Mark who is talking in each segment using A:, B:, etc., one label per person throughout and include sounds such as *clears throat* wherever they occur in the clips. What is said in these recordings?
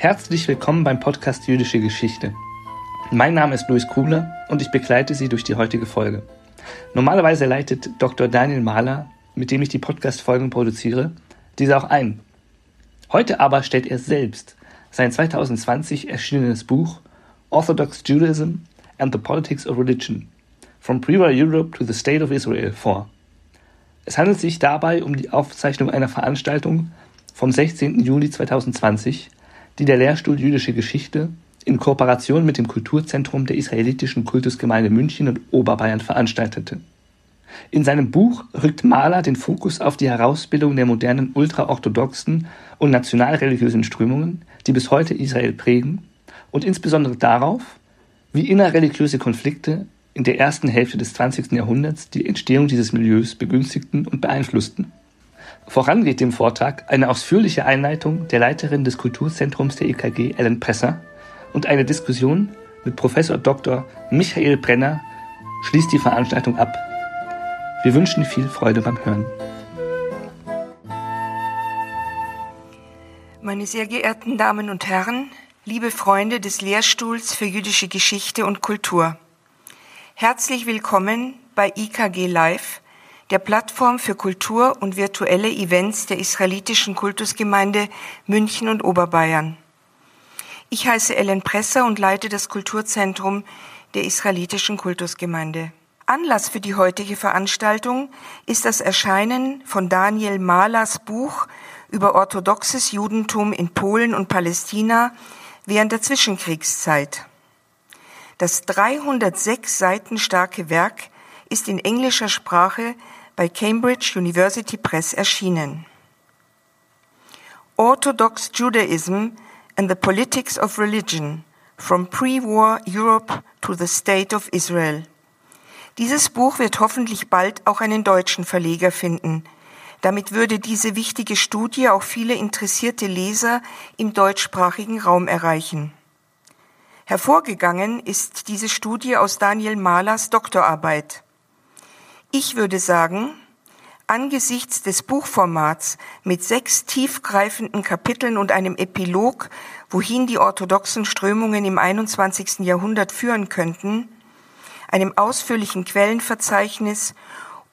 A: Herzlich willkommen beim Podcast Jüdische Geschichte. Mein Name ist Luis Krugler und ich begleite Sie durch die heutige Folge. Normalerweise leitet Dr. Daniel Mahler, mit dem ich die Podcast-Folgen produziere, diese auch ein. Heute aber stellt er selbst sein 2020 erschienenes Buch Orthodox Judaism and the Politics of Religion From Pre-War Europe to the State of Israel vor. Es handelt sich dabei um die Aufzeichnung einer Veranstaltung vom 16. Juli 2020 die der Lehrstuhl Jüdische Geschichte in Kooperation mit dem Kulturzentrum der israelitischen Kultusgemeinde München und Oberbayern veranstaltete. In seinem Buch rückt Mahler den Fokus auf die Herausbildung der modernen ultraorthodoxen und nationalreligiösen Strömungen, die bis heute Israel prägen, und insbesondere darauf, wie innerreligiöse Konflikte in der ersten Hälfte des 20. Jahrhunderts die Entstehung dieses Milieus begünstigten und beeinflussten. Voran geht dem Vortrag eine ausführliche Einleitung der Leiterin des Kulturzentrums der EKG, Ellen Presser, und eine Diskussion mit Professor Dr. Michael Brenner schließt die Veranstaltung ab. Wir wünschen viel Freude beim Hören.
B: Meine sehr geehrten Damen und Herren, liebe Freunde des Lehrstuhls für jüdische Geschichte und Kultur. Herzlich willkommen bei IKG Live, der Plattform für Kultur und virtuelle Events der israelitischen Kultusgemeinde München und Oberbayern. Ich heiße Ellen Presser und leite das Kulturzentrum der israelitischen Kultusgemeinde. Anlass für die heutige Veranstaltung ist das Erscheinen von Daniel Mahlers Buch über orthodoxes Judentum in Polen und Palästina während der Zwischenkriegszeit. Das 306 Seiten starke Werk ist in englischer Sprache bei Cambridge University Press erschienen. Orthodox Judaism and the Politics of Religion from Pre-War Europe to the State of Israel. Dieses Buch wird hoffentlich bald auch einen deutschen Verleger finden. Damit würde diese wichtige Studie auch viele interessierte Leser im deutschsprachigen Raum erreichen. Hervorgegangen ist diese Studie aus Daniel Mahlers Doktorarbeit. Ich würde sagen, angesichts des Buchformats mit sechs tiefgreifenden Kapiteln und einem Epilog, wohin die orthodoxen Strömungen im 21. Jahrhundert führen könnten, einem ausführlichen Quellenverzeichnis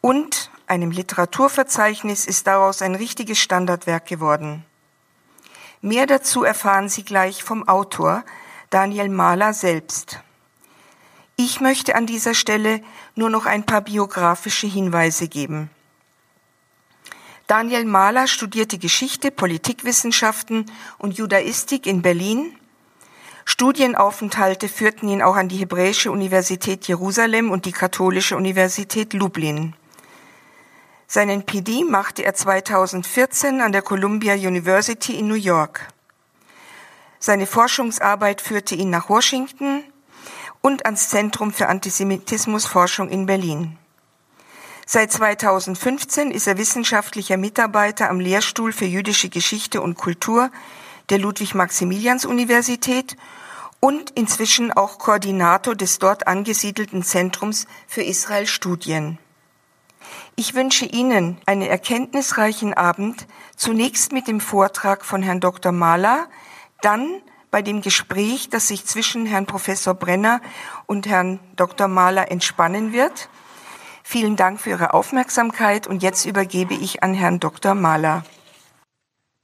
B: und einem Literaturverzeichnis ist daraus ein richtiges Standardwerk geworden. Mehr dazu erfahren Sie gleich vom Autor Daniel Mahler selbst. Ich möchte an dieser Stelle nur noch ein paar biografische Hinweise geben. Daniel Mahler studierte Geschichte, Politikwissenschaften und Judaistik in Berlin. Studienaufenthalte führten ihn auch an die Hebräische Universität Jerusalem und die Katholische Universität Lublin. Seinen PD machte er 2014 an der Columbia University in New York. Seine Forschungsarbeit führte ihn nach Washington, und ans Zentrum für Antisemitismusforschung in Berlin. Seit 2015 ist er wissenschaftlicher Mitarbeiter am Lehrstuhl für jüdische Geschichte und Kultur der Ludwig-Maximilians-Universität und inzwischen auch Koordinator des dort angesiedelten Zentrums für Israel-Studien. Ich wünsche Ihnen einen erkenntnisreichen Abend, zunächst mit dem Vortrag von Herrn Dr. Mahler, dann bei dem Gespräch, das sich zwischen Herrn Professor Brenner und Herrn Dr. Mahler entspannen wird. Vielen Dank für Ihre Aufmerksamkeit und jetzt übergebe ich an Herrn Dr. Mahler.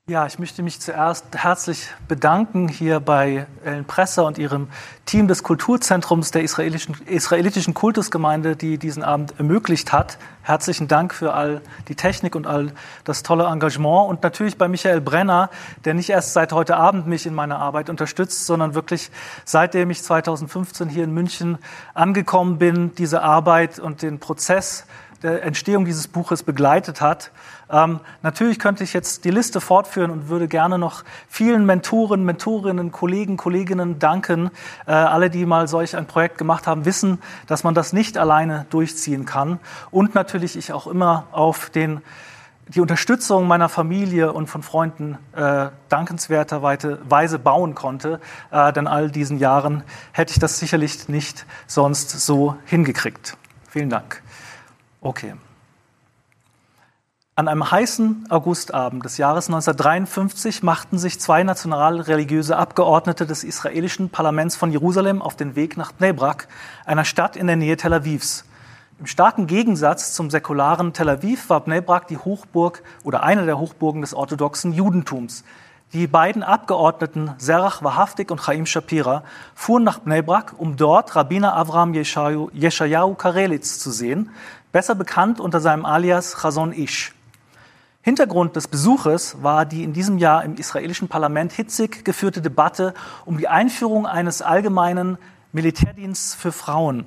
C: Ja, ich möchte mich zuerst herzlich bedanken hier bei Ellen Presser und ihrem Team des Kulturzentrums der israelischen, israelitischen Kultusgemeinde, die diesen Abend ermöglicht hat. Herzlichen Dank für all die Technik und all das tolle Engagement und natürlich bei Michael Brenner, der nicht erst seit heute Abend mich in meiner Arbeit unterstützt, sondern wirklich seitdem ich 2015 hier in München angekommen bin, diese Arbeit und den Prozess der Entstehung dieses Buches begleitet hat. Ähm, natürlich könnte ich jetzt die Liste fortführen und würde gerne noch vielen Mentoren, Mentorinnen, Kollegen, Kolleginnen danken. Äh, alle, die mal solch ein Projekt gemacht haben, wissen, dass man das nicht alleine durchziehen kann. Und natürlich ich auch immer auf den die Unterstützung meiner Familie und von Freunden äh, dankenswerterweise bauen konnte. Äh, denn all diesen Jahren hätte ich das sicherlich nicht sonst so hingekriegt. Vielen Dank. Okay. An einem heißen Augustabend des Jahres 1953 machten sich zwei nationalreligiöse Abgeordnete des israelischen Parlaments von Jerusalem auf den Weg nach Bnei einer Stadt in der Nähe Tel Avivs. Im starken Gegensatz zum säkularen Tel Aviv war Bnei die Hochburg oder eine der Hochburgen des orthodoxen Judentums. Die beiden Abgeordneten Serach Wahrhaftig und Chaim Shapira fuhren nach Bnei Brak, um dort Rabbiner Avram Yeshayahu Karelitz zu sehen, besser bekannt unter seinem Alias Chazon Ish. Hintergrund des Besuches war die in diesem Jahr im israelischen Parlament hitzig geführte Debatte um die Einführung eines allgemeinen Militärdienstes für Frauen.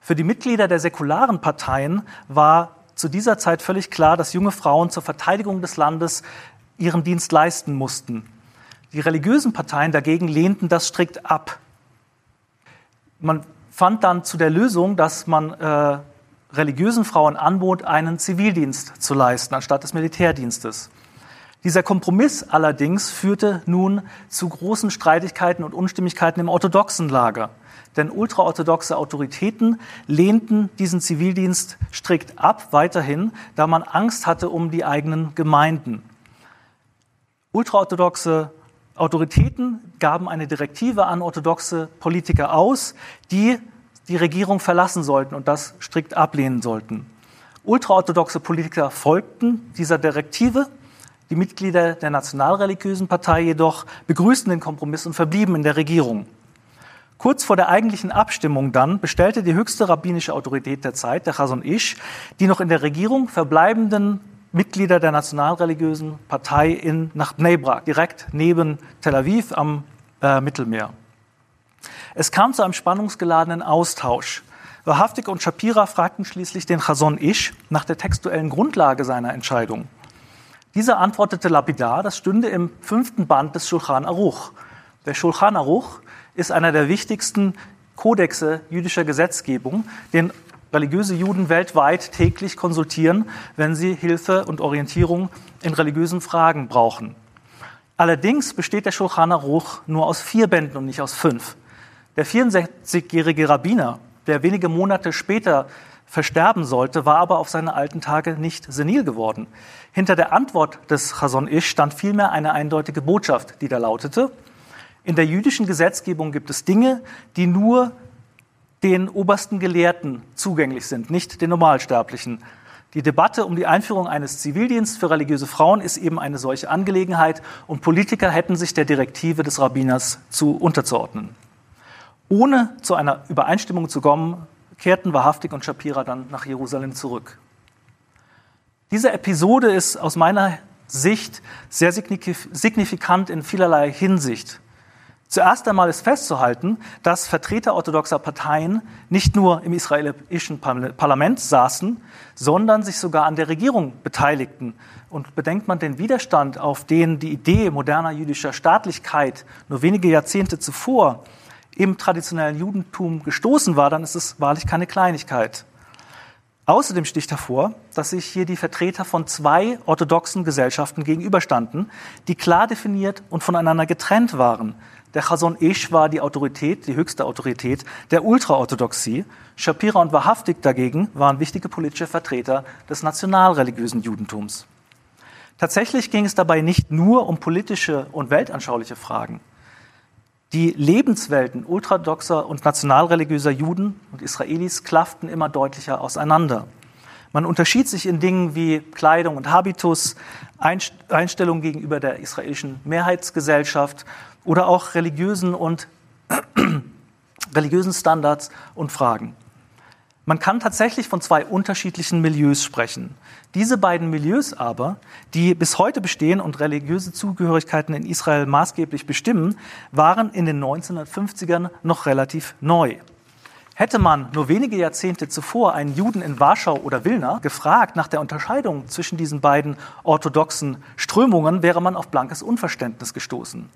C: Für die Mitglieder der säkularen Parteien war zu dieser Zeit völlig klar, dass junge Frauen zur Verteidigung des Landes ihren Dienst leisten mussten. Die religiösen Parteien dagegen lehnten das strikt ab. Man fand dann zu der Lösung, dass man äh, religiösen Frauen anbot, einen Zivildienst zu leisten anstatt des Militärdienstes. Dieser Kompromiss allerdings führte nun zu großen Streitigkeiten und Unstimmigkeiten im orthodoxen Lager. Denn ultraorthodoxe Autoritäten lehnten diesen Zivildienst strikt ab, weiterhin, da man Angst hatte um die eigenen Gemeinden. Ultraorthodoxe Autoritäten gaben eine Direktive an orthodoxe Politiker aus, die die Regierung verlassen sollten und das strikt ablehnen sollten. Ultraorthodoxe Politiker folgten dieser Direktive. Die Mitglieder der nationalreligiösen Partei jedoch begrüßten den Kompromiss und verblieben in der Regierung. Kurz vor der eigentlichen Abstimmung dann bestellte die höchste rabbinische Autorität der Zeit, der Chazon Ish, die noch in der Regierung verbleibenden Mitglieder der nationalreligiösen Partei in, nach Bnei direkt neben Tel Aviv am äh, Mittelmeer. Es kam zu einem spannungsgeladenen Austausch. Wahrhaftig und Shapira fragten schließlich den Chazon Ish nach der textuellen Grundlage seiner Entscheidung. Dieser antwortete lapidar, das stünde im fünften Band des Shulchan Aruch. Der Shulchan Aruch ist einer der wichtigsten Kodexe jüdischer Gesetzgebung, den religiöse Juden weltweit täglich konsultieren, wenn sie Hilfe und Orientierung in religiösen Fragen brauchen. Allerdings besteht der Shulchan Aruch nur aus vier Bänden und nicht aus fünf. Der 64-jährige Rabbiner, der wenige Monate später versterben sollte, war aber auf seine alten Tage nicht senil geworden. Hinter der Antwort des Chazon Ish stand vielmehr eine eindeutige Botschaft, die da lautete, in der jüdischen Gesetzgebung gibt es Dinge, die nur den obersten Gelehrten zugänglich sind, nicht den Normalsterblichen. Die Debatte um die Einführung eines Zivildienstes für religiöse Frauen ist eben eine solche Angelegenheit und Politiker hätten sich der Direktive des Rabbiners zu unterzuordnen. Ohne zu einer Übereinstimmung zu kommen, kehrten Wahrhaftig und Shapira dann nach Jerusalem zurück. Diese Episode ist aus meiner Sicht sehr signifikant in vielerlei Hinsicht. Zuerst einmal ist festzuhalten, dass Vertreter orthodoxer Parteien nicht nur im israelischen Parlament saßen, sondern sich sogar an der Regierung beteiligten. Und bedenkt man den Widerstand, auf den die Idee moderner jüdischer Staatlichkeit nur wenige Jahrzehnte zuvor im traditionellen Judentum gestoßen war, dann ist es wahrlich keine Kleinigkeit. Außerdem sticht hervor, dass sich hier die Vertreter von zwei orthodoxen Gesellschaften gegenüberstanden, die klar definiert und voneinander getrennt waren. Der Chazon Ish war die Autorität, die höchste Autorität der Ultraorthodoxie. Shapira und Wahrhaftig dagegen waren wichtige politische Vertreter des nationalreligiösen Judentums. Tatsächlich ging es dabei nicht nur um politische und weltanschauliche Fragen. Die Lebenswelten ultradoxer und nationalreligiöser Juden und Israelis klafften immer deutlicher auseinander. Man unterschied sich in Dingen wie Kleidung und Habitus, Einstellung gegenüber der israelischen Mehrheitsgesellschaft oder auch religiösen und *clears throat* religiösen Standards und Fragen. Man kann tatsächlich von zwei unterschiedlichen Milieus sprechen. Diese beiden Milieus aber, die bis heute bestehen und religiöse Zugehörigkeiten in Israel maßgeblich bestimmen, waren in den 1950ern noch relativ neu. Hätte man nur wenige Jahrzehnte zuvor einen Juden in Warschau oder Wilna gefragt nach der Unterscheidung zwischen diesen beiden orthodoxen Strömungen, wäre man auf blankes Unverständnis gestoßen.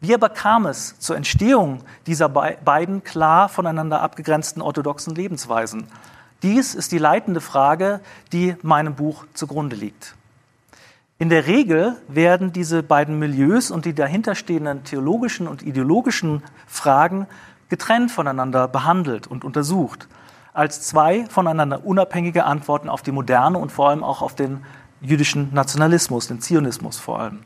C: Wie aber kam es zur Entstehung dieser beiden klar voneinander abgegrenzten orthodoxen Lebensweisen? Dies ist die leitende Frage, die meinem Buch zugrunde liegt. In der Regel werden diese beiden Milieus und die dahinterstehenden theologischen und ideologischen Fragen getrennt voneinander behandelt und untersucht, als zwei voneinander unabhängige Antworten auf die moderne und vor allem auch auf den jüdischen Nationalismus, den Zionismus vor allem.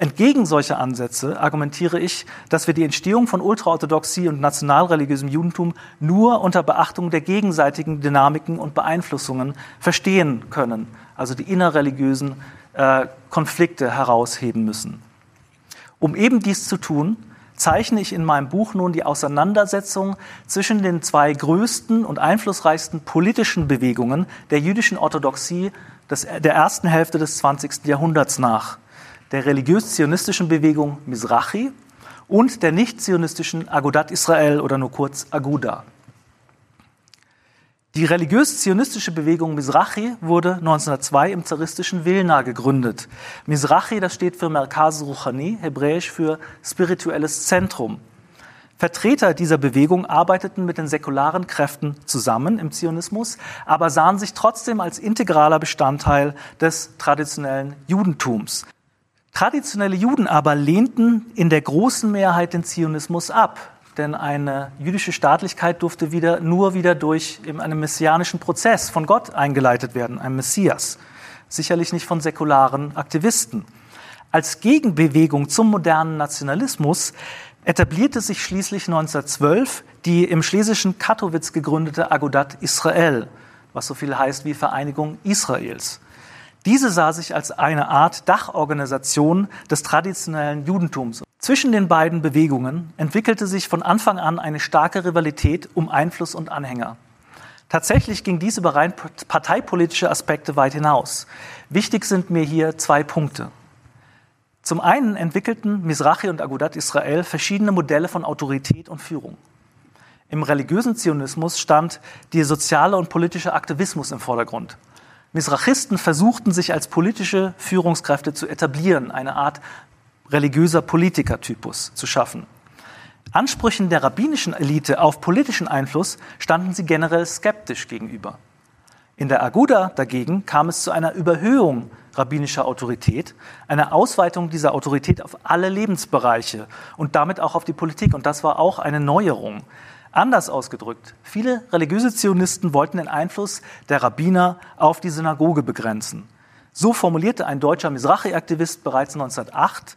C: Entgegen solcher Ansätze argumentiere ich, dass wir die Entstehung von Ultraorthodoxie und nationalreligiösem Judentum nur unter Beachtung der gegenseitigen Dynamiken und Beeinflussungen verstehen können, also die innerreligiösen äh, Konflikte herausheben müssen. Um eben dies zu tun, zeichne ich in meinem Buch nun die Auseinandersetzung zwischen den zwei größten und einflussreichsten politischen Bewegungen der jüdischen Orthodoxie des, der ersten Hälfte des 20. Jahrhunderts nach der religiös-zionistischen Bewegung Mizrachi und der nicht-zionistischen Agudat Israel oder nur kurz Aguda. Die religiös-zionistische Bewegung Mizrachi wurde 1902 im zaristischen Wilna gegründet. Mizrachi, das steht für Merkaz Ruchani, hebräisch für spirituelles Zentrum. Vertreter dieser Bewegung arbeiteten mit den säkularen Kräften zusammen im Zionismus, aber sahen sich trotzdem als integraler Bestandteil des traditionellen Judentums. Traditionelle Juden aber lehnten in der großen Mehrheit den Zionismus ab, denn eine jüdische Staatlichkeit durfte wieder, nur wieder durch einen messianischen Prozess von Gott eingeleitet werden, einem Messias, sicherlich nicht von säkularen Aktivisten. Als Gegenbewegung zum modernen Nationalismus etablierte sich schließlich 1912 die im schlesischen Katowice gegründete Agudat Israel, was so viel heißt wie Vereinigung Israels. Diese sah sich als eine Art Dachorganisation des traditionellen Judentums. Zwischen den beiden Bewegungen entwickelte sich von Anfang an eine starke Rivalität um Einfluss und Anhänger. Tatsächlich ging dies über rein parteipolitische Aspekte weit hinaus. Wichtig sind mir hier zwei Punkte. Zum einen entwickelten Mizrachi und Agudat Israel verschiedene Modelle von Autorität und Führung. Im religiösen Zionismus stand der soziale und politische Aktivismus im Vordergrund. Misrachisten versuchten sich als politische Führungskräfte zu etablieren, eine Art religiöser Politikertypus zu schaffen. Ansprüchen der rabbinischen Elite auf politischen Einfluss standen sie generell skeptisch gegenüber. In der Aguda dagegen kam es zu einer Überhöhung rabbinischer Autorität, einer Ausweitung dieser Autorität auf alle Lebensbereiche und damit auch auf die Politik. Und das war auch eine Neuerung. Anders ausgedrückt, viele religiöse Zionisten wollten den Einfluss der Rabbiner auf die Synagoge begrenzen. So formulierte ein deutscher Mizrachi-Aktivist bereits 1908,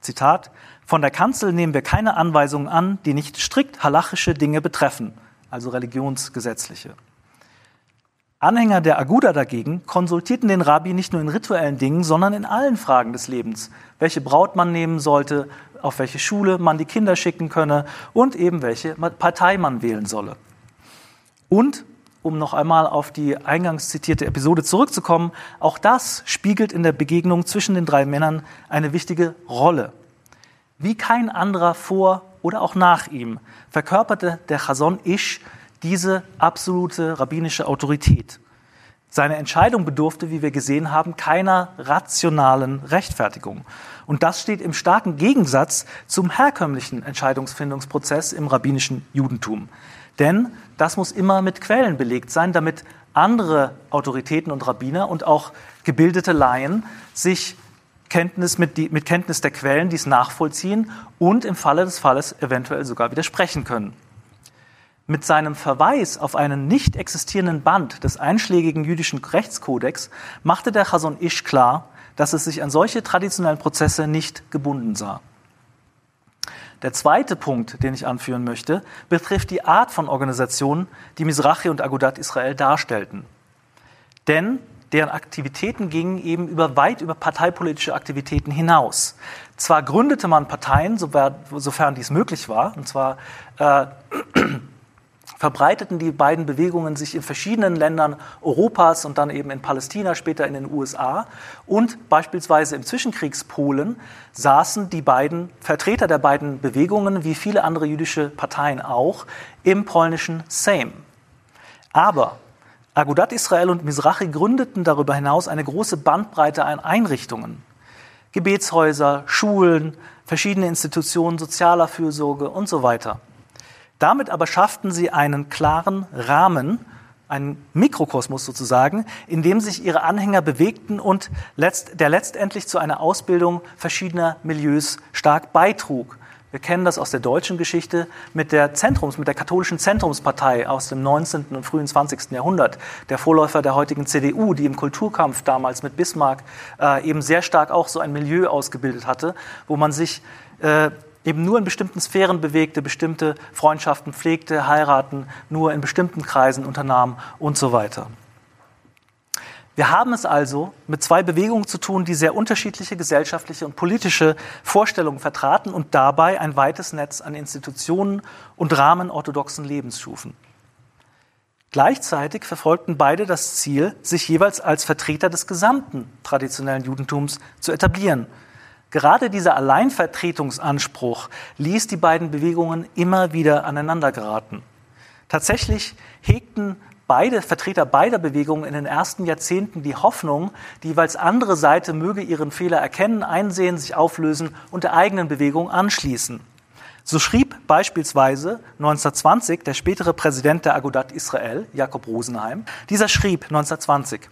C: Zitat, von der Kanzel nehmen wir keine Anweisungen an, die nicht strikt halachische Dinge betreffen, also religionsgesetzliche. Anhänger der Aguda dagegen konsultierten den Rabbi nicht nur in rituellen Dingen, sondern in allen Fragen des Lebens. Welche Braut man nehmen sollte, auf welche Schule man die Kinder schicken könne und eben welche Partei man wählen solle. Und um noch einmal auf die eingangs zitierte Episode zurückzukommen, auch das spiegelt in der Begegnung zwischen den drei Männern eine wichtige Rolle. Wie kein anderer vor oder auch nach ihm verkörperte der Chazon Ish diese absolute rabbinische Autorität. Seine Entscheidung bedurfte, wie wir gesehen haben, keiner rationalen Rechtfertigung. Und das steht im starken Gegensatz zum herkömmlichen Entscheidungsfindungsprozess im rabbinischen Judentum. Denn das muss immer mit Quellen belegt sein, damit andere Autoritäten und Rabbiner und auch gebildete Laien sich Kenntnis mit, die, mit Kenntnis der Quellen dies nachvollziehen und im Falle des Falles eventuell sogar widersprechen können. Mit seinem Verweis auf einen nicht existierenden Band des einschlägigen jüdischen Rechtskodex machte der Chason Ish klar, dass es sich an solche traditionellen Prozesse nicht gebunden sah. Der zweite Punkt, den ich anführen möchte, betrifft die Art von Organisationen, die Mizrachi und Agudat Israel darstellten. Denn deren Aktivitäten gingen eben über weit über parteipolitische Aktivitäten hinaus. Zwar gründete man Parteien, sofern dies möglich war, und zwar äh, verbreiteten die beiden Bewegungen sich in verschiedenen Ländern Europas und dann eben in Palästina, später in den USA. Und beispielsweise im Zwischenkriegspolen saßen die beiden Vertreter der beiden Bewegungen, wie viele andere jüdische Parteien auch, im polnischen Sejm. Aber Agudat Israel und Mizrachi gründeten darüber hinaus eine große Bandbreite an Einrichtungen. Gebetshäuser, Schulen, verschiedene Institutionen sozialer Fürsorge und so weiter. Damit aber schafften sie einen klaren Rahmen, einen Mikrokosmos sozusagen, in dem sich ihre Anhänger bewegten und letzt, der letztendlich zu einer Ausbildung verschiedener Milieus stark beitrug. Wir kennen das aus der deutschen Geschichte mit der Zentrums, mit der katholischen Zentrumspartei aus dem 19. und frühen 20. Jahrhundert, der Vorläufer der heutigen CDU, die im Kulturkampf damals mit Bismarck äh, eben sehr stark auch so ein Milieu ausgebildet hatte, wo man sich äh, eben nur in bestimmten Sphären bewegte, bestimmte Freundschaften pflegte, heiraten, nur in bestimmten Kreisen unternahm und so weiter. Wir haben es also mit zwei Bewegungen zu tun, die sehr unterschiedliche gesellschaftliche und politische Vorstellungen vertraten und dabei ein weites Netz an Institutionen und Rahmen orthodoxen Lebens schufen. Gleichzeitig verfolgten beide das Ziel, sich jeweils als Vertreter des gesamten traditionellen Judentums zu etablieren. Gerade dieser Alleinvertretungsanspruch ließ die beiden Bewegungen immer wieder aneinander geraten. Tatsächlich hegten beide Vertreter beider Bewegungen in den ersten Jahrzehnten die Hoffnung, die jeweils andere Seite möge ihren Fehler erkennen, einsehen, sich auflösen und der eigenen Bewegung anschließen. So schrieb beispielsweise 1920 der spätere Präsident der Agudat Israel, Jakob Rosenheim. Dieser schrieb 1920,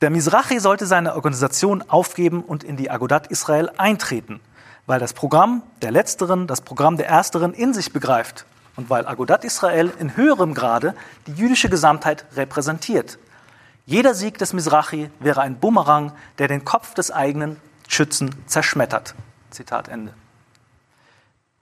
C: der Mizrachi sollte seine Organisation aufgeben und in die Agudat Israel eintreten, weil das Programm der Letzteren das Programm der Ersteren in sich begreift und weil Agudat Israel in höherem Grade die jüdische Gesamtheit repräsentiert. Jeder Sieg des Mizrachi wäre ein Bumerang, der den Kopf des eigenen Schützen zerschmettert. Zitat Ende.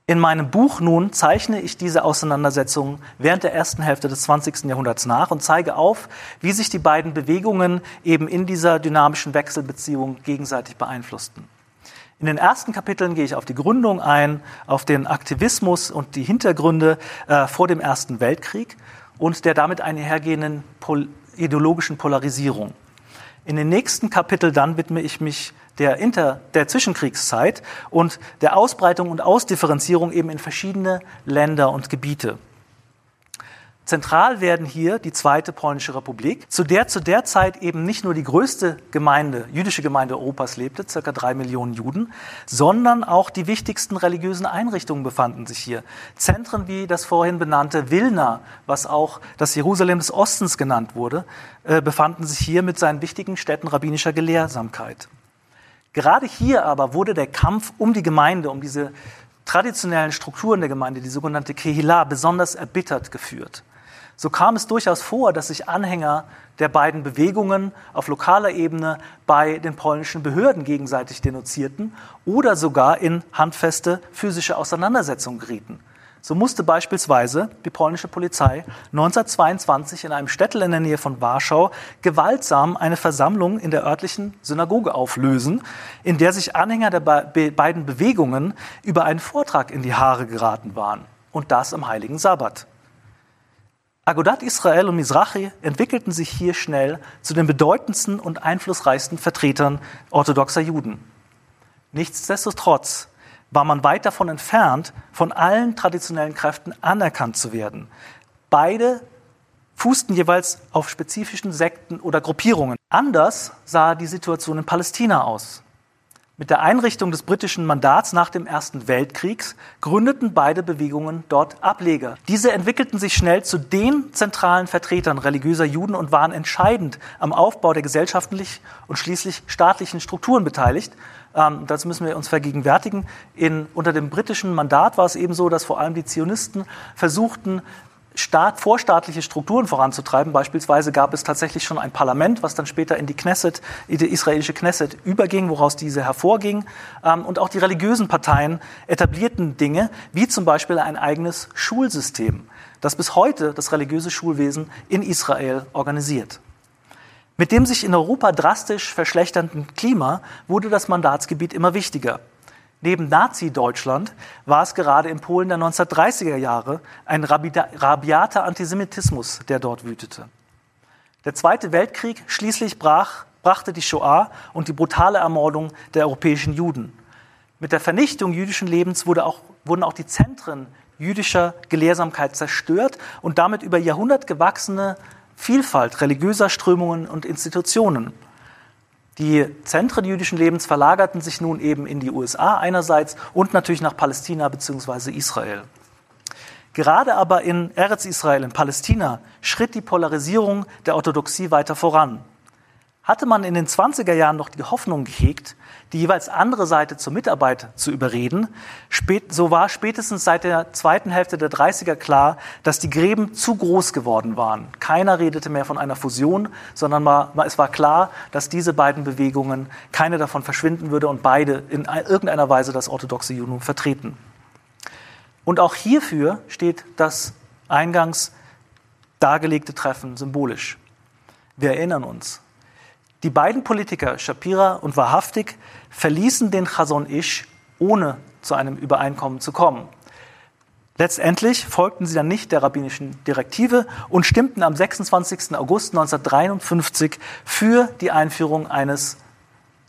C: In meinem Buch nun zeichne ich diese Auseinandersetzungen während der ersten Hälfte des 20. Jahrhunderts nach und zeige auf, wie sich die beiden Bewegungen eben in dieser dynamischen Wechselbeziehung gegenseitig beeinflussten. In den ersten Kapiteln gehe ich auf die Gründung ein, auf den Aktivismus und die Hintergründe äh, vor dem Ersten Weltkrieg und der damit einhergehenden pol ideologischen Polarisierung. In den nächsten Kapiteln dann widme ich mich der, Inter, der Zwischenkriegszeit und der Ausbreitung und Ausdifferenzierung eben in verschiedene Länder und Gebiete. Zentral werden hier die Zweite Polnische Republik, zu der zu der Zeit eben nicht nur die größte Gemeinde, jüdische Gemeinde Europas lebte, circa drei Millionen Juden, sondern auch die wichtigsten religiösen Einrichtungen befanden sich hier. Zentren wie das vorhin benannte Wilna, was auch das Jerusalem des Ostens genannt wurde, äh, befanden sich hier mit seinen wichtigen Städten rabbinischer Gelehrsamkeit. Gerade hier aber wurde der Kampf um die Gemeinde, um diese traditionellen Strukturen der Gemeinde, die sogenannte Kehillah, besonders erbittert geführt. So kam es durchaus vor, dass sich Anhänger der beiden Bewegungen auf lokaler Ebene bei den polnischen Behörden gegenseitig denunzierten oder sogar in handfeste physische Auseinandersetzungen gerieten. So musste beispielsweise die polnische Polizei 1922 in einem Städtel in der Nähe von Warschau gewaltsam eine Versammlung in der örtlichen Synagoge auflösen, in der sich Anhänger der beiden Bewegungen über einen Vortrag in die Haare geraten waren. Und das am heiligen Sabbat. Agudat Israel und Mizrachi entwickelten sich hier schnell zu den bedeutendsten und einflussreichsten Vertretern orthodoxer Juden. Nichtsdestotrotz war man weit davon entfernt, von allen traditionellen Kräften anerkannt zu werden. Beide fußten jeweils auf spezifischen Sekten oder Gruppierungen. Anders sah die Situation in Palästina aus. Mit der Einrichtung des britischen Mandats nach dem Ersten Weltkrieg gründeten beide Bewegungen dort Ableger. Diese entwickelten sich schnell zu den zentralen Vertretern religiöser Juden und waren entscheidend am Aufbau der gesellschaftlich und schließlich staatlichen Strukturen beteiligt. Ähm, das müssen wir uns vergegenwärtigen. In, unter dem britischen Mandat war es eben so, dass vor allem die Zionisten versuchten, Staat, vorstaatliche Strukturen voranzutreiben. Beispielsweise gab es tatsächlich schon ein Parlament, was dann später in die Knesset, in die israelische Knesset überging, woraus diese hervorging. Ähm, und auch die religiösen Parteien etablierten Dinge, wie zum Beispiel ein eigenes Schulsystem, das bis heute das religiöse Schulwesen in Israel organisiert. Mit dem sich in Europa drastisch verschlechternden Klima wurde das Mandatsgebiet immer wichtiger. Neben Nazi-Deutschland war es gerade in Polen der 1930er Jahre ein rabiater Antisemitismus, der dort wütete. Der Zweite Weltkrieg schließlich brach, brachte die Shoah und die brutale Ermordung der europäischen Juden. Mit der Vernichtung jüdischen Lebens wurde auch, wurden auch die Zentren jüdischer Gelehrsamkeit zerstört und damit über Jahrhundert gewachsene Vielfalt religiöser Strömungen und Institutionen. Die Zentren jüdischen Lebens verlagerten sich nun eben in die USA einerseits und natürlich nach Palästina bzw. Israel. Gerade aber in Eretz Israel, in Palästina, schritt die Polarisierung der Orthodoxie weiter voran. Hatte man in den 20er Jahren noch die Hoffnung gehegt, die jeweils andere Seite zur Mitarbeit zu überreden, so war spätestens seit der zweiten Hälfte der 30er klar, dass die Gräben zu groß geworden waren. Keiner redete mehr von einer Fusion, sondern es war klar, dass diese beiden Bewegungen, keine davon verschwinden würde und beide in irgendeiner Weise das orthodoxe Judentum vertreten. Und auch hierfür steht das eingangs dargelegte Treffen symbolisch. Wir erinnern uns, die beiden Politiker, Shapira und Wahrhaftig, verließen den Chazon Ish, ohne zu einem Übereinkommen zu kommen. Letztendlich folgten sie dann nicht der rabbinischen Direktive und stimmten am 26. August 1953 für die Einführung eines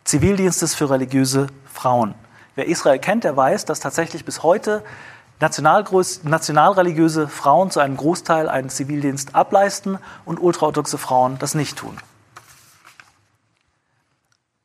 C: Zivildienstes für religiöse Frauen. Wer Israel kennt, der weiß, dass tatsächlich bis heute nationalreligiöse Frauen zu einem Großteil einen Zivildienst ableisten und ultraorthodoxe Frauen das nicht tun.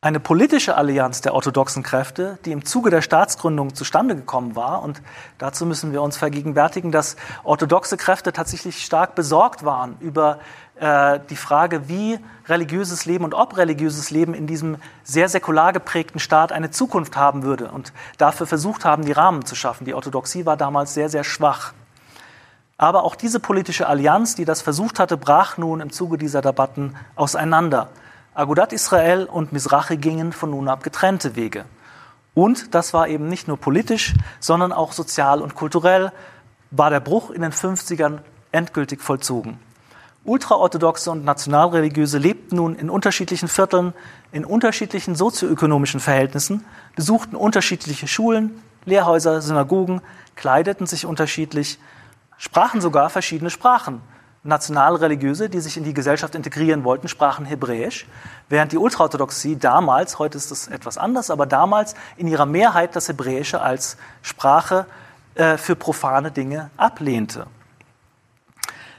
C: Eine politische Allianz der orthodoxen Kräfte, die im Zuge der Staatsgründung zustande gekommen war, und dazu müssen wir uns vergegenwärtigen, dass orthodoxe Kräfte tatsächlich stark besorgt waren über äh, die Frage, wie religiöses Leben und ob religiöses Leben in diesem sehr säkular geprägten Staat eine Zukunft haben würde und dafür versucht haben, die Rahmen zu schaffen. Die Orthodoxie war damals sehr, sehr schwach. Aber auch diese politische Allianz, die das versucht hatte, brach nun im Zuge dieser Debatten auseinander. Agudat Israel und Mizrachi gingen von nun ab getrennte Wege. Und das war eben nicht nur politisch, sondern auch sozial und kulturell, war der Bruch in den 50ern endgültig vollzogen. Ultraorthodoxe und Nationalreligiöse lebten nun in unterschiedlichen Vierteln, in unterschiedlichen sozioökonomischen Verhältnissen, besuchten unterschiedliche Schulen, Lehrhäuser, Synagogen, kleideten sich unterschiedlich, sprachen sogar verschiedene Sprachen, Nationalreligiöse, die sich in die Gesellschaft integrieren wollten, sprachen Hebräisch, während die Ultraorthodoxie damals, heute ist das etwas anders, aber damals in ihrer Mehrheit das Hebräische als Sprache äh, für profane Dinge ablehnte.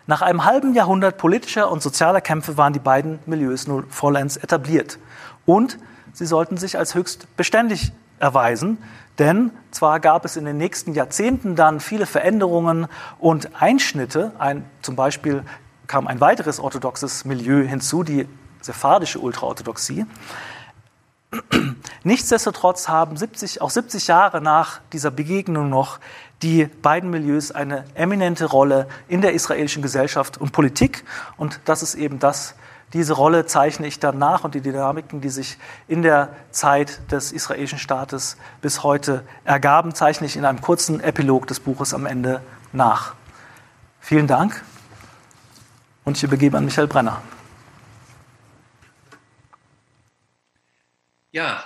C: Nach einem halben Jahrhundert politischer und sozialer Kämpfe waren die beiden Milieus nun vollends etabliert. Und sie sollten sich als höchst beständig erweisen, denn zwar gab es in den nächsten Jahrzehnten dann viele Veränderungen und Einschnitte, ein, zum Beispiel kam ein weiteres orthodoxes Milieu hinzu, die sephardische Ultraorthodoxie. *clears throat* Nichtsdestotrotz haben 70, auch 70 Jahre nach dieser Begegnung noch die beiden Milieus eine eminente Rolle in der israelischen Gesellschaft und Politik. Und das ist eben das, diese Rolle zeichne ich dann nach und die Dynamiken, die sich in der Zeit des israelischen Staates bis heute ergaben, zeichne ich in einem kurzen Epilog des Buches am Ende nach. Vielen Dank und ich übergebe an Michael Brenner.
D: Ja,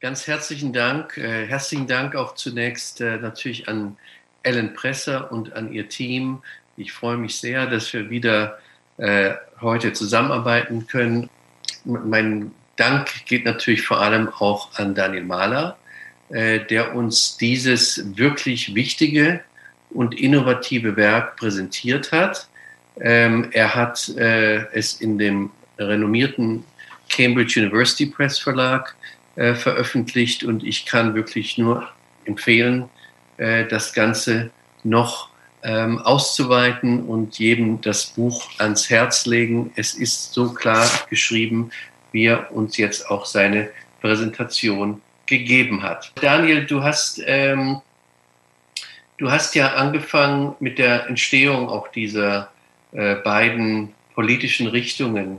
D: ganz herzlichen Dank. Äh, herzlichen Dank auch zunächst äh, natürlich an Ellen Presser und an ihr Team. Ich freue mich sehr, dass wir wieder äh, heute zusammenarbeiten können. Mein Dank geht natürlich vor allem auch an Daniel Mahler, äh, der uns dieses wirklich wichtige und innovative Werk präsentiert hat. Ähm, er hat äh, es in dem renommierten Cambridge University Press Verlag äh, veröffentlicht und ich kann wirklich nur empfehlen, äh, das Ganze noch ähm, auszuweiten und jedem das Buch ans Herz legen. Es ist so klar geschrieben, wie er uns jetzt auch seine Präsentation gegeben hat. Daniel, du hast, ähm, du hast ja angefangen mit der Entstehung auch dieser äh, beiden politischen Richtungen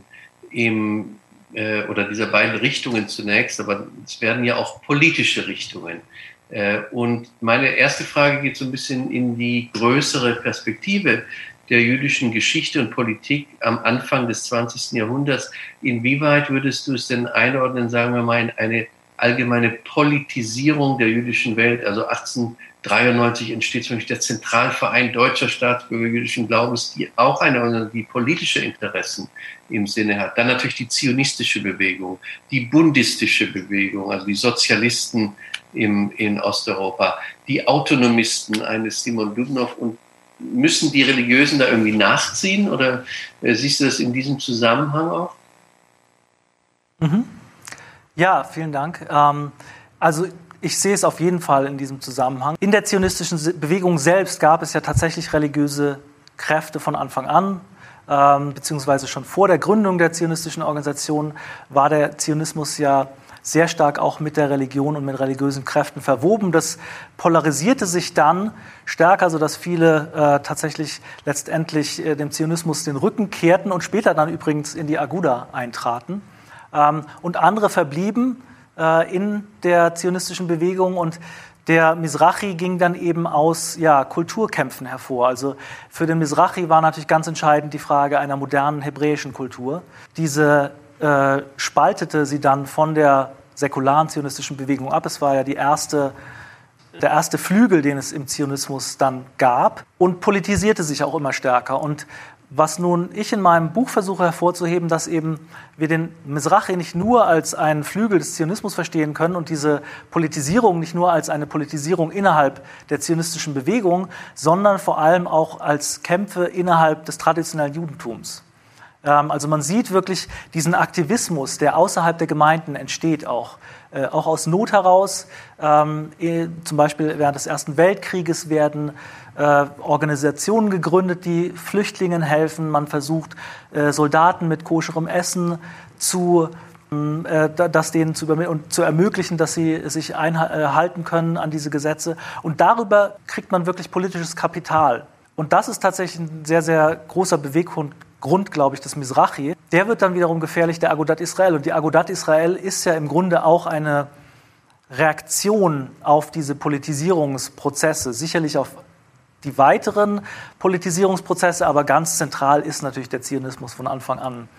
D: im, äh, oder dieser beiden Richtungen zunächst, aber es werden ja auch politische Richtungen. Äh, und meine erste Frage geht so ein bisschen in die größere Perspektive der jüdischen Geschichte und Politik am Anfang des 20. Jahrhunderts. Inwieweit würdest du es denn einordnen, sagen wir mal, in eine allgemeine Politisierung der jüdischen Welt? Also 1893 entsteht zum Beispiel der Zentralverein deutscher Staatsbürger jüdischen Glaubens, die auch eine, die politische Interessen im Sinne hat. Dann natürlich die zionistische Bewegung, die bundistische Bewegung, also die Sozialisten, im, in Osteuropa, die Autonomisten eines Simon Dubnow und müssen die Religiösen da irgendwie nachziehen oder äh, siehst du das in diesem Zusammenhang auch?
C: Mhm. Ja, vielen Dank. Ähm, also ich sehe es auf jeden Fall in diesem Zusammenhang. In der zionistischen Bewegung selbst gab es ja tatsächlich religiöse Kräfte von Anfang an. ähm, beziehungsweise schon vor der Gründung der zionistischen Organisation war der Zionismus ja sehr stark auch mit der Religion und mit religiösen Kräften verwoben. Das polarisierte sich dann stärker, sodass viele äh, tatsächlich letztendlich äh, dem Zionismus den Rücken kehrten und später dann übrigens in die Aguda eintraten. Ähm, und andere verblieben äh, in der zionistischen Bewegung und der Mizrachi ging dann eben aus ja, Kulturkämpfen hervor. Also für den Mizrachi war natürlich ganz entscheidend die Frage einer modernen hebräischen Kultur. Diese äh, spaltete sie dann von der säkularen zionistischen Bewegung ab. Es war ja die erste, der erste Flügel, den es im Zionismus dann gab und politisierte sich auch immer stärker. Und was nun ich in meinem Buch versuche hervorzuheben, dass eben wir den Mizrachi nicht nur als einen Flügel des Zionismus verstehen können und diese Politisierung nicht nur als eine Politisierung innerhalb der zionistischen Bewegung, sondern vor allem auch als Kämpfe innerhalb des traditionellen Judentums. Ähm, also man sieht wirklich diesen Aktivismus, der außerhalb der Gemeinden entsteht auch. Äh, auch aus Not heraus. Ähm, eh, zum Beispiel während des Ersten Weltkrieges werden äh, Organisationen gegründet, die Flüchtlingen helfen. Man versucht, äh, Soldaten mit koscherem Essen zu das denen zu, und zu ermöglichen, dass sie sich einhalten können an diese Gesetze. Und darüber kriegt man wirklich politisches Kapital. Und das ist tatsächlich ein sehr, sehr großer Beweggrund Grund, glaube ich, des Mizrachi, der wird dann wiederum gefährlich der Agudat Israel. Und die Agudat Israel ist ja im Grunde auch eine Reaktion auf diese Politisierungsprozesse, sicherlich auf die weiteren Politisierungsprozesse, aber ganz zentral ist natürlich der Zionismus von Anfang an,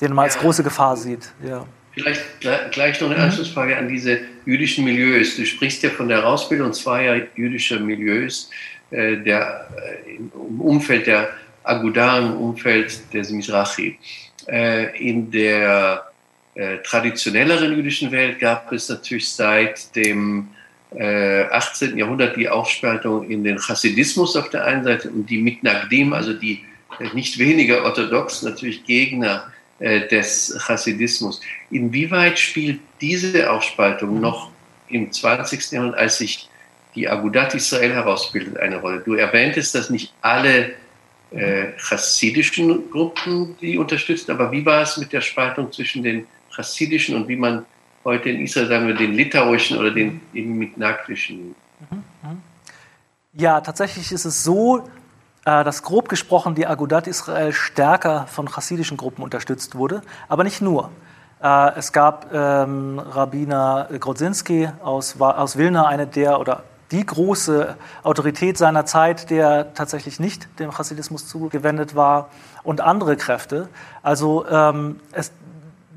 C: den man ja. als große Gefahr sieht.
D: Ja. Vielleicht gleich noch eine mhm. Anschlussfrage an diese jüdischen Milieus. Du sprichst ja von der Herausbildung zweier jüdischer Milieus, äh, der, äh, im Umfeld der Aguda im Umfeld des Mizrachi. Äh, in der traditionelleren jüdischen Welt gab es natürlich seit dem 18. Äh, Jahrhundert die Aufspaltung in den Chassidismus auf der einen Seite und die Mitnagdim, also die nicht weniger orthodox, natürlich Gegner des Chassidismus. Inwieweit spielt diese Aufspaltung noch im 20. Jahrhundert, als sich die Agudat Israel herausbildet, eine Rolle? Du erwähntest, dass nicht alle äh, chassidischen Gruppen, die unterstützen. Aber wie war es mit der Spaltung zwischen den chassidischen und wie man heute in Israel sagen wir, den litauischen oder den mitnaglischen? Mhm,
C: mhm. Ja, tatsächlich ist es so, äh, dass grob gesprochen die Agudat Israel stärker von chassidischen Gruppen unterstützt wurde, aber nicht nur. Äh, es gab ähm, Rabbiner Grodzinski aus, aus Wilna, eine der oder die große Autorität seiner Zeit, der tatsächlich nicht dem Hasidismus zugewendet war, und andere Kräfte. Also ähm, es,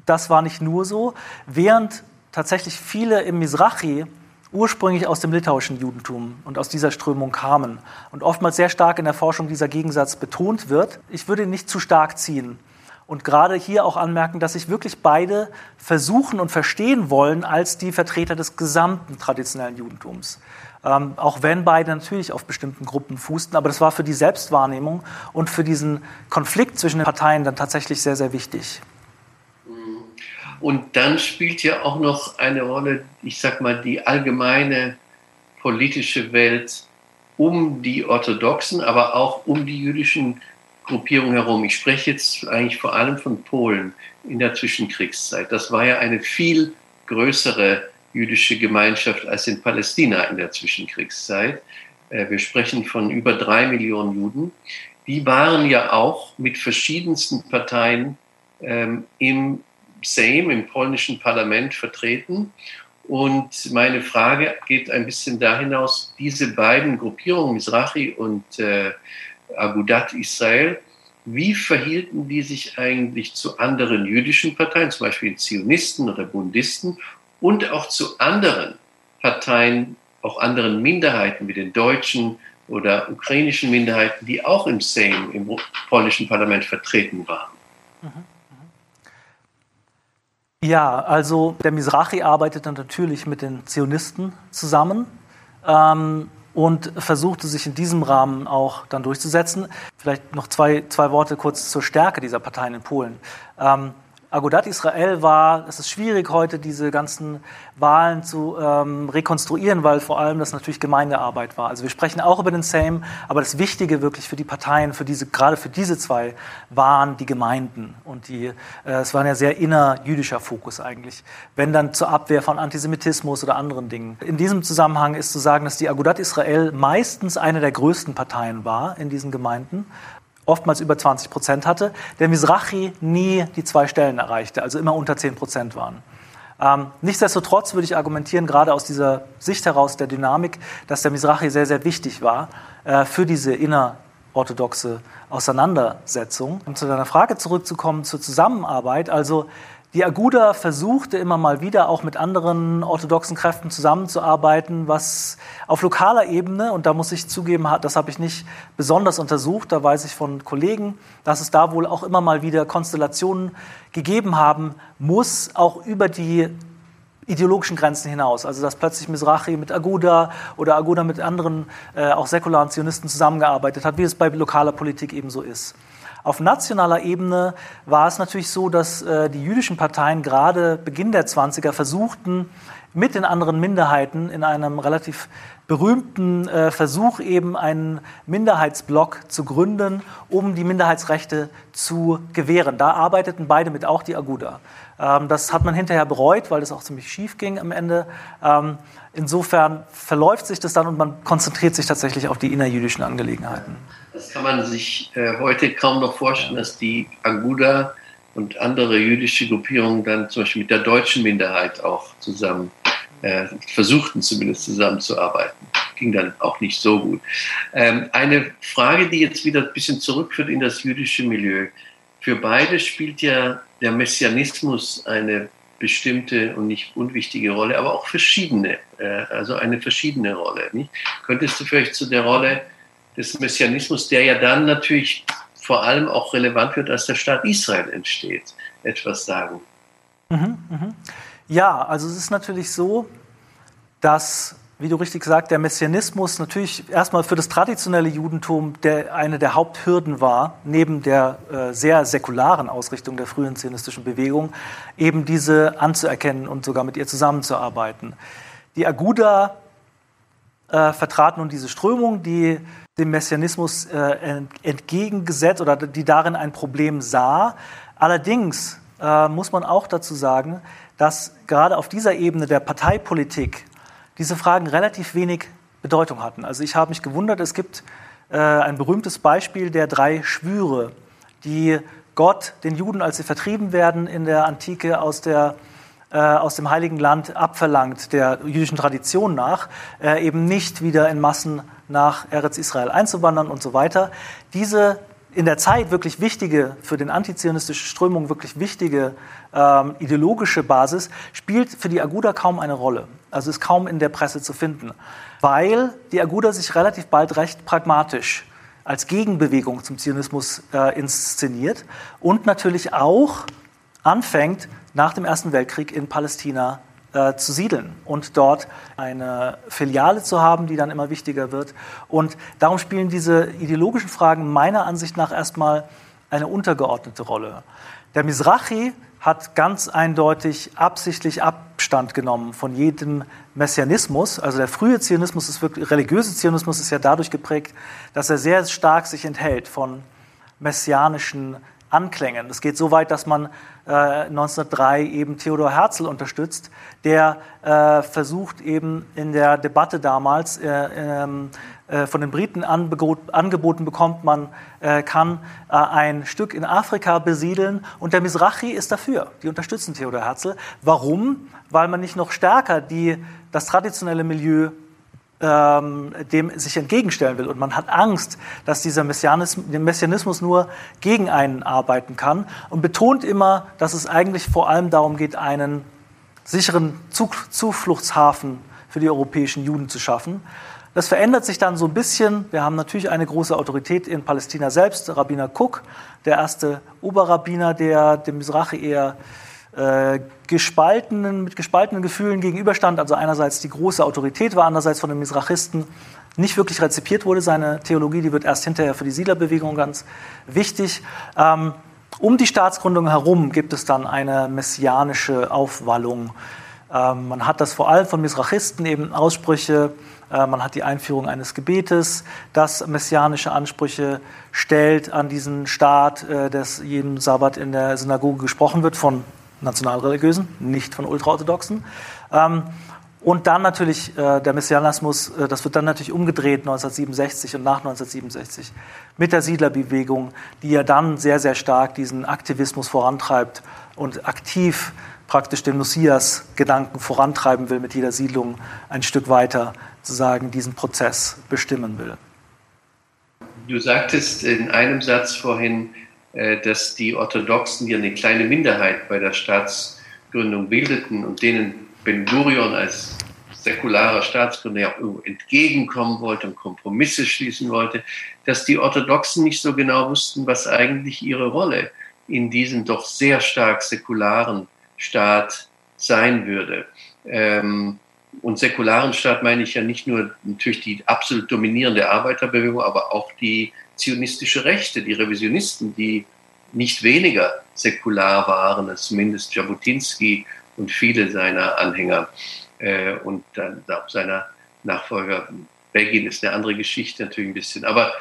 C: das war nicht nur so, während tatsächlich viele im Mizrachi ursprünglich aus dem litauischen Judentum und aus dieser Strömung kamen und oftmals sehr stark in der Forschung dieser Gegensatz betont wird. Ich würde ihn nicht zu stark ziehen. Und gerade hier auch anmerken, dass sich wirklich beide versuchen und verstehen wollen als die Vertreter des gesamten traditionellen Judentums. Ähm, auch wenn beide natürlich auf bestimmten Gruppen fußten. Aber das war für die Selbstwahrnehmung und für diesen Konflikt zwischen den Parteien dann tatsächlich sehr, sehr wichtig.
D: Und dann spielt ja auch noch eine Rolle, ich sag mal, die allgemeine politische Welt um die Orthodoxen, aber auch um die jüdischen Gruppierungen herum. Ich spreche jetzt eigentlich vor allem von Polen in der Zwischenkriegszeit. Das war ja eine viel größere jüdische Gemeinschaft als in Palästina in der Zwischenkriegszeit. Äh, wir sprechen von über drei Millionen Juden. Die waren ja auch mit verschiedensten Parteien ähm, im Sejm, im polnischen Parlament vertreten. Und meine Frage geht ein bisschen dahin aus, diese beiden Gruppierungen, Mizrahi und äh, Agudat Israel, wie verhielten die sich eigentlich zu anderen jüdischen Parteien, zum Beispiel Zionisten oder Bundisten und auch zu anderen Parteien, auch anderen Minderheiten wie den deutschen oder ukrainischen Minderheiten, die auch im Sejm, im polnischen Parlament vertreten waren. Mhm.
C: Ja, also der Mizrachi arbeitet dann natürlich mit den Zionisten zusammen ähm, und versuchte sich in diesem Rahmen auch dann durchzusetzen. Vielleicht noch zwei, zwei Worte kurz zur Stärke dieser Parteien in Polen. Ähm, Agudat Israel war, es ist schwierig heute, diese ganzen Wahlen zu ähm, rekonstruieren, weil vor allem das natürlich Gemeindearbeit war. Also wir sprechen auch über den Sejm, aber das Wichtige wirklich für die Parteien, für diese, gerade für diese zwei, waren die Gemeinden. Und die, äh, es war ein ja sehr innerjüdischer Fokus eigentlich, wenn dann zur Abwehr von Antisemitismus oder anderen Dingen. In diesem Zusammenhang ist zu sagen, dass die Agudat Israel meistens eine der größten Parteien war in diesen Gemeinden oftmals über 20 Prozent hatte, der Mizrachi nie die zwei Stellen erreichte, also immer unter 10 Prozent waren. Ähm, nichtsdestotrotz würde ich argumentieren, gerade aus dieser Sicht heraus der Dynamik, dass der Mizrachi sehr, sehr wichtig war äh, für diese innerorthodoxe Auseinandersetzung. Um zu deiner Frage zurückzukommen zur Zusammenarbeit, also die Aguda versuchte immer mal wieder auch mit anderen orthodoxen Kräften zusammenzuarbeiten, was auf lokaler Ebene, und da muss ich zugeben, das habe ich nicht besonders untersucht, da weiß ich von Kollegen, dass es da wohl auch immer mal wieder Konstellationen gegeben haben muss, auch über die ideologischen Grenzen hinaus. Also dass plötzlich Mizrachi mit Aguda oder Aguda mit anderen, äh, auch säkularen Zionisten zusammengearbeitet hat, wie es bei lokaler Politik ebenso ist. Auf nationaler Ebene war es natürlich so, dass äh, die jüdischen Parteien gerade Beginn der 20er versuchten, mit den anderen Minderheiten in einem relativ berühmten äh, Versuch eben einen Minderheitsblock zu gründen, um die Minderheitsrechte zu gewähren. Da arbeiteten beide mit, auch die Aguda. Ähm, das hat man hinterher bereut, weil das auch ziemlich schief ging am Ende. Ähm, insofern verläuft sich das dann und man konzentriert sich tatsächlich auf die innerjüdischen Angelegenheiten.
D: Das kann man sich äh, heute kaum noch vorstellen, dass die Aguda und andere jüdische Gruppierungen dann zum Beispiel mit der deutschen Minderheit auch zusammen äh, versuchten, zumindest zusammenzuarbeiten. Ging dann auch nicht so gut. Ähm, eine Frage, die jetzt wieder ein bisschen zurückführt in das jüdische Milieu. Für beide spielt ja der Messianismus eine bestimmte und nicht unwichtige Rolle, aber auch verschiedene, äh, also eine verschiedene Rolle. Nicht? Könntest du vielleicht zu der Rolle des Messianismus, der ja dann natürlich vor allem auch relevant wird, als der Staat Israel entsteht, etwas sagen?
C: Mhm, mh. Ja, also es ist natürlich so, dass, wie du richtig sagst, der Messianismus natürlich erstmal für das traditionelle Judentum der, eine der Haupthürden war, neben der äh, sehr säkularen Ausrichtung der frühen zionistischen Bewegung, eben diese anzuerkennen und sogar mit ihr zusammenzuarbeiten. Die Aguda äh, vertrat nun diese Strömung, die dem Messianismus äh, entgegengesetzt oder die darin ein Problem sah. Allerdings äh, muss man auch dazu sagen, dass gerade auf dieser Ebene der Parteipolitik diese Fragen relativ wenig Bedeutung hatten. Also ich habe mich gewundert, es gibt äh, ein berühmtes Beispiel der drei Schwüre, die Gott den Juden, als sie vertrieben werden in der Antike aus der äh, aus dem Heiligen Land abverlangt, der jüdischen Tradition nach, äh, eben nicht wieder in Massen nach Eretz Israel einzuwandern und so weiter. Diese in der Zeit wirklich wichtige, für den antizionistische Strömung wirklich wichtige ähm, ideologische Basis spielt für die Aguda kaum eine Rolle. Also ist kaum in der Presse zu finden, weil die Aguda sich relativ bald recht pragmatisch als Gegenbewegung zum Zionismus äh, inszeniert und natürlich auch anfängt, nach dem Ersten Weltkrieg in Palästina äh, zu siedeln und dort eine Filiale zu haben, die dann immer wichtiger wird. Und darum spielen diese ideologischen Fragen meiner Ansicht nach erstmal eine untergeordnete Rolle. Der Mizrachi hat ganz eindeutig absichtlich Abstand genommen von jedem Messianismus. Also der frühe Zionismus, ist wirklich, religiöse Zionismus ist ja dadurch geprägt, dass er sehr stark sich enthält von messianischen Anklängen. Es geht so weit, dass man äh, 1903 eben Theodor Herzl unterstützt, der äh, versucht eben in der Debatte damals äh, ähm, äh von den Briten angeboten bekommt, man äh, kann äh, ein Stück in Afrika besiedeln und der Mizrachi ist dafür. Die unterstützen Theodor Herzl. Warum? Weil man nicht noch stärker die, das traditionelle Milieu ähm, dem sich entgegenstellen will. Und man hat Angst, dass dieser Messianismus, Messianismus nur gegen einen arbeiten kann und betont immer, dass es eigentlich vor allem darum geht, einen sicheren Zufluchtshafen für die europäischen Juden zu schaffen. Das verändert sich dann so ein bisschen. Wir haben natürlich eine große Autorität in Palästina selbst, Rabbiner Cook, der erste Oberrabbiner, der dem Mizrachi eher äh, gespaltenen, mit gespaltenen Gefühlen gegenüberstand. Also einerseits die große Autorität war, andererseits von den Misrachisten nicht wirklich rezipiert wurde. Seine Theologie, die wird erst hinterher für die Siedlerbewegung ganz wichtig. Ähm, Um die Staatsgründung herum gibt es dann eine messianische Aufwallung. Ähm, man hat das vor allem von Misrachisten eben Aussprüche, äh, man hat die Einführung eines Gebetes, das messianische Ansprüche stellt an diesen Staat, äh, dass jeden Sabbat in der Synagoge gesprochen wird von Nationalreligiösen, nicht von Ultraorthodoxen. Ähm, und dann natürlich äh, der Messianismus, äh, das wird dann natürlich umgedreht 1967 und nach 1967 mit der Siedlerbewegung, die ja dann sehr, sehr stark diesen Aktivismus vorantreibt und aktiv praktisch den Messias-Gedanken vorantreiben will, mit jeder Siedlung ein Stück weiter sozusagen diesen Prozess bestimmen will.
D: Du sagtest in einem Satz vorhin, dass die Orthodoxen hier eine kleine Minderheit bei der Staatsgründung bildeten und denen Ben Gurion als säkularer Staatsgründer ja auch entgegenkommen wollte und Kompromisse schließen wollte, dass die Orthodoxen nicht so genau wussten, was eigentlich ihre Rolle in diesem doch sehr stark säkularen Staat sein würde. Ähm, und säkularen Staat meine ich ja nicht nur natürlich die absolut dominierende Arbeiterbewegung, aber auch die zionistische Rechte, die Revisionisten, die nicht weniger säkular waren als zumindest Jabotinsky und viele seiner Anhänger äh, und dann auch seiner Nachfolger. Begin ist eine andere Geschichte natürlich ein bisschen. Aber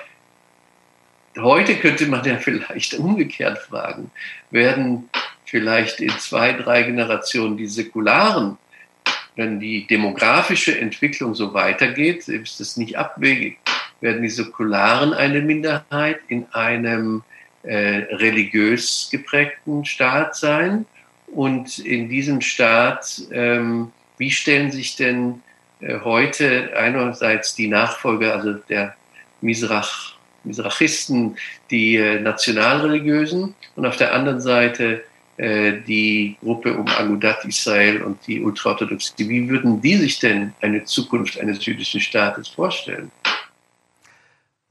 D: heute könnte man ja *laughs* vielleicht umgekehrt fragen, werden vielleicht in zwei, drei Generationen die säkularen, wenn die demografische Entwicklung so weitergeht, ist das nicht abwegig, werden die Säkularen eine Minderheit in einem äh, religiös geprägten Staat sein und in diesem Staat, ähm, wie stellen sich denn äh, heute einerseits die Nachfolger, also der Misrach, Misrachisten, die äh, Nationalreligiösen und auf der anderen Seite äh, die Gruppe um Agudat Israel und die Ultraorthodoxie. Wie würden die sich denn eine Zukunft eines jüdischen Staates vorstellen?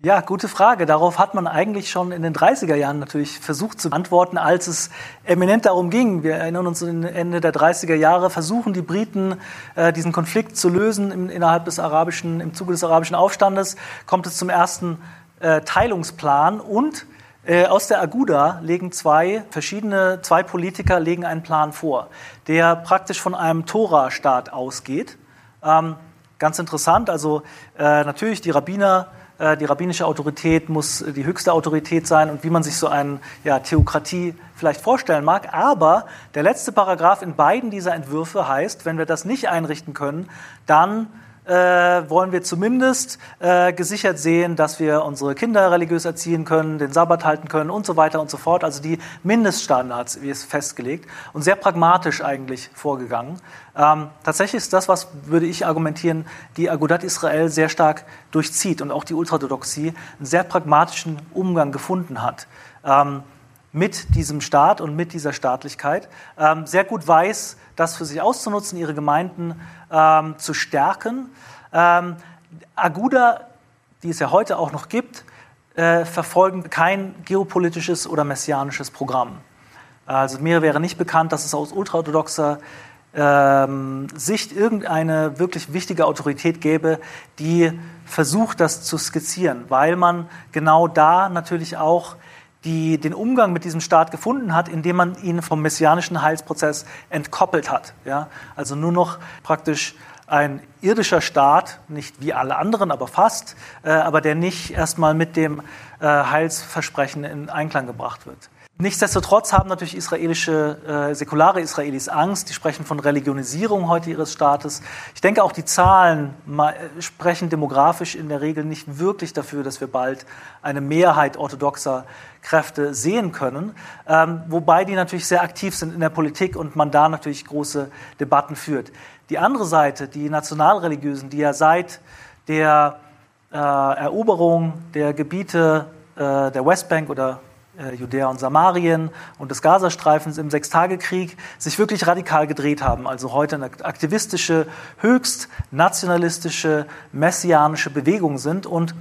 C: Ja, gute Frage. Darauf hat man eigentlich schon in den 30er Jahren natürlich versucht zu antworten, als es eminent darum ging. Wir erinnern uns Ende der 30er Jahre, versuchen die Briten, äh, diesen Konflikt zu lösen im, innerhalb des arabischen, im Zuge des arabischen Aufstandes, kommt es zum ersten äh, Teilungsplan und äh, aus der Aguda legen zwei verschiedene, zwei Politiker legen einen Plan vor, der praktisch von einem Tora-Staat ausgeht. Ähm, ganz interessant, also natürlich die Rabbiner die rabbinische Autorität muss die höchste Autorität sein und wie man sich so eine ja, Theokratie vielleicht vorstellen mag. Aber der letzte Paragraph in beiden dieser Entwürfe heißt, wenn wir das nicht einrichten können, dann äh, wollen wir zumindest äh, gesichert sehen, dass wir unsere Kinder religiös erziehen können, den Sabbat halten können und so weiter und so fort. Also die Mindeststandards, wie es festgelegt und sehr pragmatisch eigentlich vorgegangen. Ähm, tatsächlich ist das, was würde ich argumentieren, die Agudat Israel sehr stark durchzieht und auch die Ultraorthodoxie einen sehr pragmatischen Umgang gefunden hat. Ähm, mit diesem Staat und mit dieser Staatlichkeit, ähm, sehr gut weiß, das für sich auszunutzen, ihre Gemeinden ähm, zu stärken. Ähm, Aguda, die es ja heute auch noch gibt, äh, verfolgen kein geopolitisches oder messianisches Programm. Also mir wäre nicht bekannt, dass es aus ultraorthodoxer ähm, Sicht irgendeine wirklich wichtige Autorität gäbe, die versucht, das zu skizzieren, weil man genau da natürlich auch die den Umgang mit diesem Staat gefunden hat, indem man ihn vom messianischen Heilsprozess entkoppelt hat. Ja? Also nur noch praktisch ein irdischer Staat, nicht wie alle anderen, aber fast, äh, aber der nicht erstmal mit dem äh, Heilsversprechen in Einklang gebracht wird. Nichtsdestotrotz haben natürlich israelische, äh, säkulare Israelis Angst. Die sprechen von Religionisierung heute ihres Staates. Ich denke, auch die Zahlen äh, sprechen demografisch in der Regel nicht wirklich dafür, dass wir bald eine Mehrheit orthodoxer Kräfte sehen können. Ähm, wobei die natürlich sehr aktiv sind in der Politik und man da natürlich große Debatten führt. Die andere Seite, die Nationalreligiösen, die ja seit der äh, Eroberung der Gebiete äh, der Westbank oder Judäa und Samarien und des Gazastreifens im Sechstagekrieg sich wirklich radikal gedreht haben. Also heute eine aktivistische, höchst nationalistische, messianische Bewegung sind und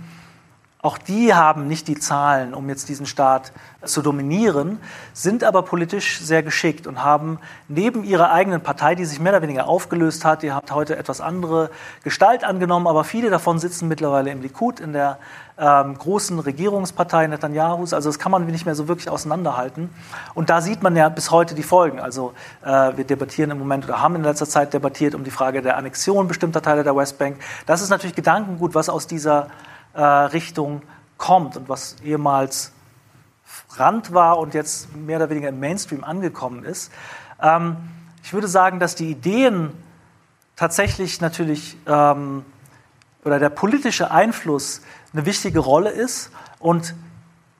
C: Auch die haben nicht die Zahlen, um jetzt diesen Staat zu dominieren, sind aber politisch sehr geschickt und haben neben ihrer eigenen Partei, die sich mehr oder weniger aufgelöst hat, die hat heute etwas andere Gestalt angenommen, aber viele davon sitzen mittlerweile im Likud, in der ähm, großen Regierungspartei Netanyahus. Also das kann man nicht mehr so wirklich auseinanderhalten. Und da sieht man ja bis heute die Folgen. Also äh, wir debattieren im Moment oder haben in letzter Zeit debattiert um die Frage der Annexion bestimmter Teile der Westbank. Das ist natürlich Gedankengut, was aus dieser äh, Richtung kommt und was ehemals Rand war und jetzt mehr oder weniger im Mainstream angekommen ist. Ähm, ich würde sagen, dass die Ideen tatsächlich natürlich ähm, oder der politische Einfluss eine wichtige Rolle ist und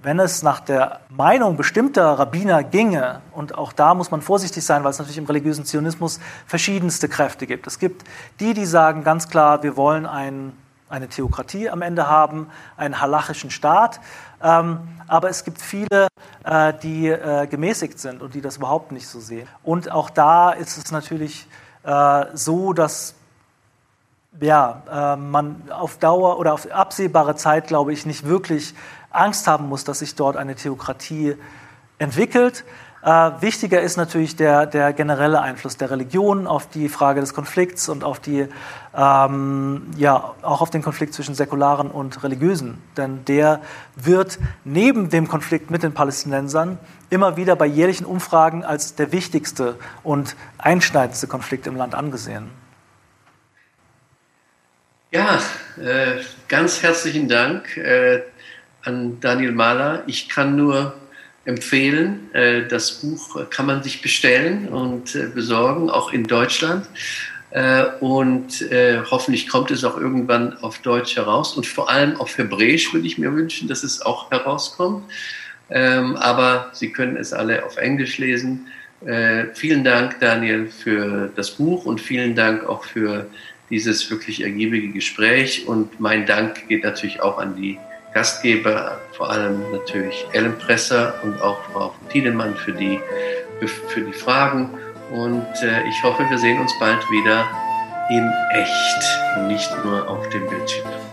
C: wenn es nach der Meinung bestimmter Rabbiner ginge, und auch da muss man vorsichtig sein, weil es natürlich im religiösen Zionismus verschiedenste Kräfte gibt. Es gibt die, die sagen ganz klar, wir wollen ein, eine Theokratie am Ende haben, einen halachischen Staat. Ähm, aber es gibt viele, äh, die äh, gemäßigt sind und die das überhaupt nicht so sehen. Und auch da ist es natürlich äh, so, dass ja, äh, man auf Dauer oder auf absehbare Zeit, glaube ich, nicht wirklich Angst haben muss, dass sich dort eine Theokratie entwickelt. Äh, wichtiger ist natürlich der, der generelle Einfluss der Religion auf die Frage des Konflikts und auf die, ähm, ja, auch auf den Konflikt zwischen Säkularen und Religiösen. Denn der wird neben dem Konflikt mit den Palästinensern immer wieder bei jährlichen Umfragen als der wichtigste und einschneidendste Konflikt im Land angesehen.
D: Ja, äh, ganz herzlichen Dank äh, an Daniel Mahler. Ich kann nur empfehlen, äh, das Buch kann man sich bestellen und äh, besorgen, auch in Deutschland. Äh, und hoffentlich kommt es auch irgendwann auf Deutsch heraus und vor allem auf Hebräisch würde ich mir wünschen, dass es auch herauskommt. Ähm, aber Sie können es alle auf Englisch lesen. vielen Dank, Daniel, für das Buch und vielen Dank auch für dieses wirklich ergiebige Gespräch. Und mein Dank geht natürlich auch an die Gastgeber, vor allem natürlich Ellen Presser und auch Frau Tiedemann für die, für die Fragen. Und äh, ich hoffe, wir sehen uns bald wieder in echt und nicht nur auf dem Bildschirm.